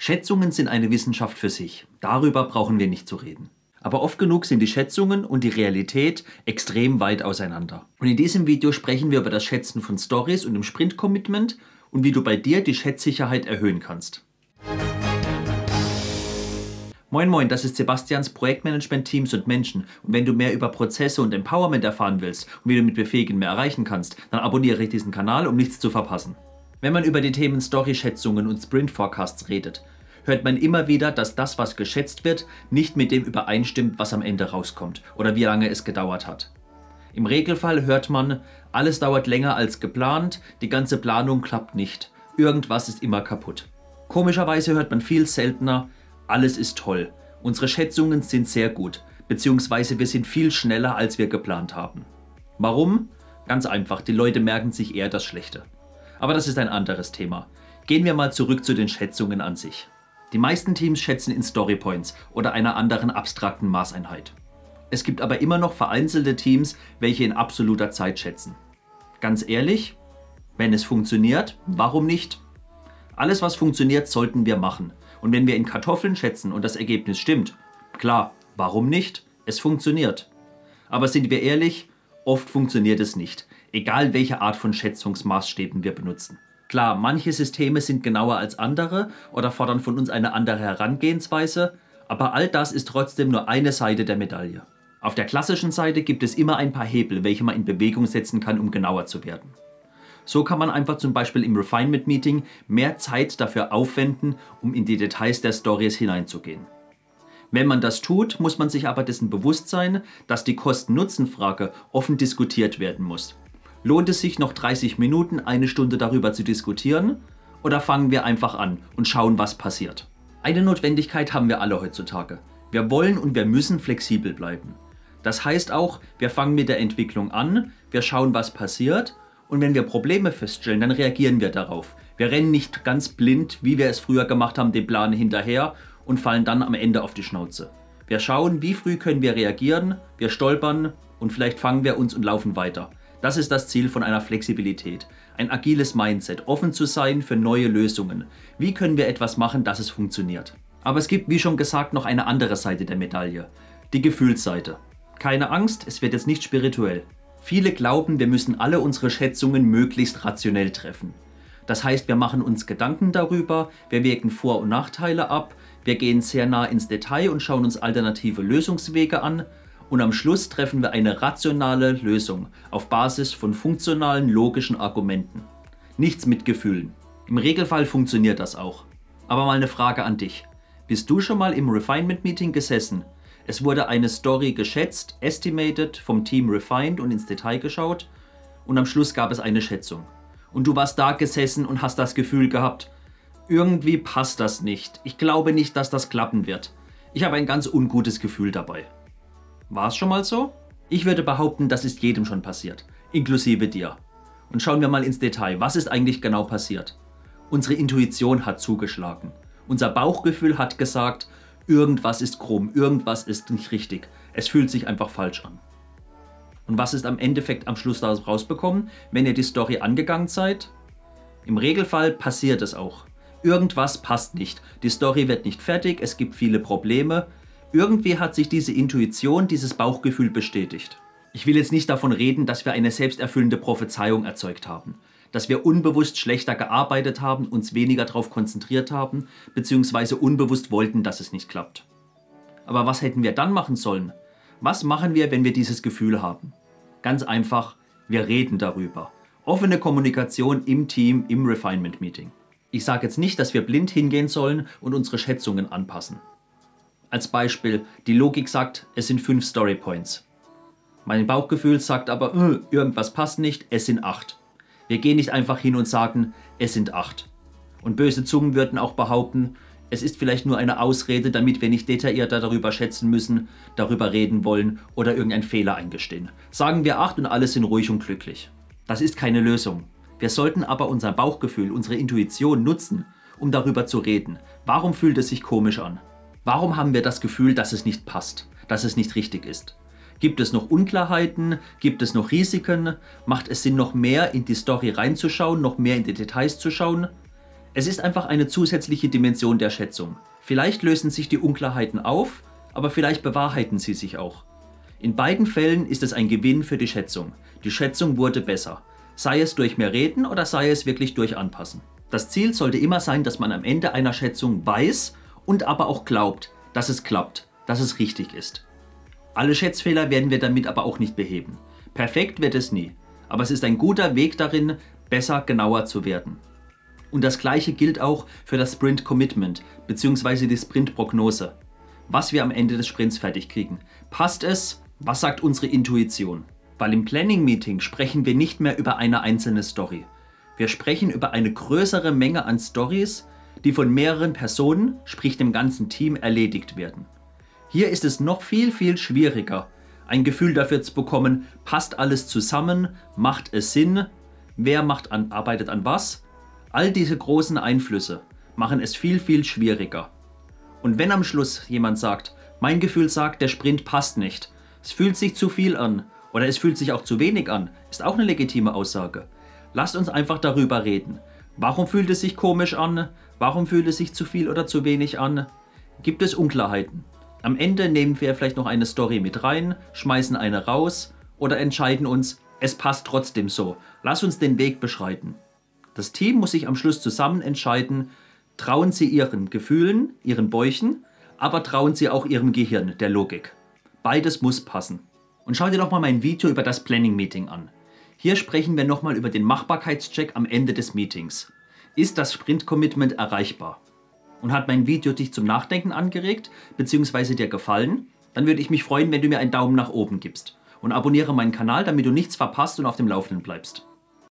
Schätzungen sind eine Wissenschaft für sich. Darüber brauchen wir nicht zu reden. Aber oft genug sind die Schätzungen und die Realität extrem weit auseinander. Und in diesem Video sprechen wir über das Schätzen von Stories und dem Sprint-Commitment und wie du bei dir die Schätzsicherheit erhöhen kannst. Moin Moin, das ist Sebastians Projektmanagement Teams und Menschen. Und wenn du mehr über Prozesse und Empowerment erfahren willst und wie du mit Befähigen mehr erreichen kannst, dann abonniere diesen Kanal, um nichts zu verpassen. Wenn man über die Themen Story-Schätzungen und Sprint-Forecasts redet, hört man immer wieder, dass das, was geschätzt wird, nicht mit dem übereinstimmt, was am Ende rauskommt oder wie lange es gedauert hat. Im Regelfall hört man, alles dauert länger als geplant, die ganze Planung klappt nicht, irgendwas ist immer kaputt. Komischerweise hört man viel seltener, alles ist toll, unsere Schätzungen sind sehr gut, beziehungsweise wir sind viel schneller, als wir geplant haben. Warum? Ganz einfach, die Leute merken sich eher das Schlechte. Aber das ist ein anderes Thema. Gehen wir mal zurück zu den Schätzungen an sich. Die meisten Teams schätzen in Storypoints oder einer anderen abstrakten Maßeinheit. Es gibt aber immer noch vereinzelte Teams, welche in absoluter Zeit schätzen. Ganz ehrlich, wenn es funktioniert, warum nicht? Alles, was funktioniert, sollten wir machen. Und wenn wir in Kartoffeln schätzen und das Ergebnis stimmt, klar, warum nicht? Es funktioniert. Aber sind wir ehrlich, oft funktioniert es nicht, egal welche Art von Schätzungsmaßstäben wir benutzen. Klar, manche Systeme sind genauer als andere oder fordern von uns eine andere Herangehensweise, aber all das ist trotzdem nur eine Seite der Medaille. Auf der klassischen Seite gibt es immer ein paar Hebel, welche man in Bewegung setzen kann, um genauer zu werden. So kann man einfach zum Beispiel im Refinement Meeting mehr Zeit dafür aufwenden, um in die Details der Stories hineinzugehen. Wenn man das tut, muss man sich aber dessen bewusst sein, dass die Kosten-Nutzen-Frage offen diskutiert werden muss. Lohnt es sich noch 30 Minuten, eine Stunde darüber zu diskutieren? Oder fangen wir einfach an und schauen, was passiert? Eine Notwendigkeit haben wir alle heutzutage. Wir wollen und wir müssen flexibel bleiben. Das heißt auch, wir fangen mit der Entwicklung an, wir schauen, was passiert und wenn wir Probleme feststellen, dann reagieren wir darauf. Wir rennen nicht ganz blind, wie wir es früher gemacht haben, dem Plan hinterher und fallen dann am Ende auf die Schnauze. Wir schauen, wie früh können wir reagieren, wir stolpern und vielleicht fangen wir uns und laufen weiter. Das ist das Ziel von einer Flexibilität. Ein agiles Mindset, offen zu sein für neue Lösungen. Wie können wir etwas machen, dass es funktioniert? Aber es gibt, wie schon gesagt, noch eine andere Seite der Medaille. Die Gefühlsseite. Keine Angst, es wird jetzt nicht spirituell. Viele glauben, wir müssen alle unsere Schätzungen möglichst rationell treffen. Das heißt, wir machen uns Gedanken darüber, wir wägen Vor- und Nachteile ab, wir gehen sehr nah ins Detail und schauen uns alternative Lösungswege an und am Schluss treffen wir eine rationale Lösung auf Basis von funktionalen, logischen Argumenten. Nichts mit Gefühlen. Im Regelfall funktioniert das auch. Aber mal eine Frage an dich. Bist du schon mal im Refinement Meeting gesessen? Es wurde eine Story geschätzt, estimated, vom Team refined und ins Detail geschaut und am Schluss gab es eine Schätzung. Und du warst da gesessen und hast das Gefühl gehabt, irgendwie passt das nicht. Ich glaube nicht, dass das klappen wird. Ich habe ein ganz ungutes Gefühl dabei. War es schon mal so? Ich würde behaupten, das ist jedem schon passiert, inklusive dir. Und schauen wir mal ins Detail, was ist eigentlich genau passiert? Unsere Intuition hat zugeschlagen. Unser Bauchgefühl hat gesagt, irgendwas ist krumm, irgendwas ist nicht richtig. Es fühlt sich einfach falsch an. Und was ist am Endeffekt am Schluss daraus rausbekommen, wenn ihr die Story angegangen seid? Im Regelfall passiert es auch. Irgendwas passt nicht. Die Story wird nicht fertig, es gibt viele Probleme, irgendwie hat sich diese Intuition, dieses Bauchgefühl bestätigt. Ich will jetzt nicht davon reden, dass wir eine selbsterfüllende Prophezeiung erzeugt haben, dass wir unbewusst schlechter gearbeitet haben, uns weniger darauf konzentriert haben, beziehungsweise unbewusst wollten, dass es nicht klappt. Aber was hätten wir dann machen sollen? Was machen wir, wenn wir dieses Gefühl haben? Ganz einfach, wir reden darüber. Offene Kommunikation im Team, im Refinement Meeting. Ich sage jetzt nicht, dass wir blind hingehen sollen und unsere Schätzungen anpassen. Als Beispiel, die Logik sagt, es sind fünf Story Points. Mein Bauchgefühl sagt aber, äh, irgendwas passt nicht, es sind acht. Wir gehen nicht einfach hin und sagen, es sind acht. Und böse Zungen würden auch behaupten, es ist vielleicht nur eine Ausrede, damit wir nicht detaillierter darüber schätzen müssen, darüber reden wollen oder irgendeinen Fehler eingestehen. Sagen wir acht und alle sind ruhig und glücklich. Das ist keine Lösung. Wir sollten aber unser Bauchgefühl, unsere Intuition nutzen, um darüber zu reden. Warum fühlt es sich komisch an? Warum haben wir das Gefühl, dass es nicht passt, dass es nicht richtig ist? Gibt es noch Unklarheiten? Gibt es noch Risiken? Macht es Sinn, noch mehr in die Story reinzuschauen, noch mehr in die Details zu schauen? Es ist einfach eine zusätzliche Dimension der Schätzung. Vielleicht lösen sich die Unklarheiten auf, aber vielleicht bewahrheiten sie sich auch. In beiden Fällen ist es ein Gewinn für die Schätzung. Die Schätzung wurde besser. Sei es durch mehr Reden oder sei es wirklich durch Anpassen. Das Ziel sollte immer sein, dass man am Ende einer Schätzung weiß und aber auch glaubt, dass es klappt, dass es richtig ist. Alle Schätzfehler werden wir damit aber auch nicht beheben. Perfekt wird es nie, aber es ist ein guter Weg darin, besser, genauer zu werden. Und das gleiche gilt auch für das Sprint Commitment bzw. die Sprint Prognose. Was wir am Ende des Sprints fertig kriegen. Passt es? Was sagt unsere Intuition? Weil im Planning Meeting sprechen wir nicht mehr über eine einzelne Story. Wir sprechen über eine größere Menge an Stories, die von mehreren Personen, sprich dem ganzen Team, erledigt werden. Hier ist es noch viel, viel schwieriger, ein Gefühl dafür zu bekommen, passt alles zusammen, macht es Sinn, wer macht an, arbeitet an was. All diese großen Einflüsse machen es viel, viel schwieriger. Und wenn am Schluss jemand sagt, mein Gefühl sagt, der Sprint passt nicht, es fühlt sich zu viel an oder es fühlt sich auch zu wenig an, ist auch eine legitime Aussage. Lasst uns einfach darüber reden. Warum fühlt es sich komisch an? Warum fühlt es sich zu viel oder zu wenig an? Gibt es Unklarheiten? Am Ende nehmen wir vielleicht noch eine Story mit rein, schmeißen eine raus oder entscheiden uns, es passt trotzdem so. Lass uns den Weg beschreiten. Das Team muss sich am Schluss zusammen entscheiden, trauen sie ihren Gefühlen, ihren Bäuchen, aber trauen sie auch ihrem Gehirn, der Logik. Beides muss passen. Und schau dir doch mal mein Video über das Planning Meeting an. Hier sprechen wir nochmal über den Machbarkeitscheck am Ende des Meetings. Ist das Sprint-Commitment erreichbar? Und hat mein Video dich zum Nachdenken angeregt bzw. dir gefallen? Dann würde ich mich freuen, wenn du mir einen Daumen nach oben gibst. Und abonniere meinen Kanal, damit du nichts verpasst und auf dem Laufenden bleibst.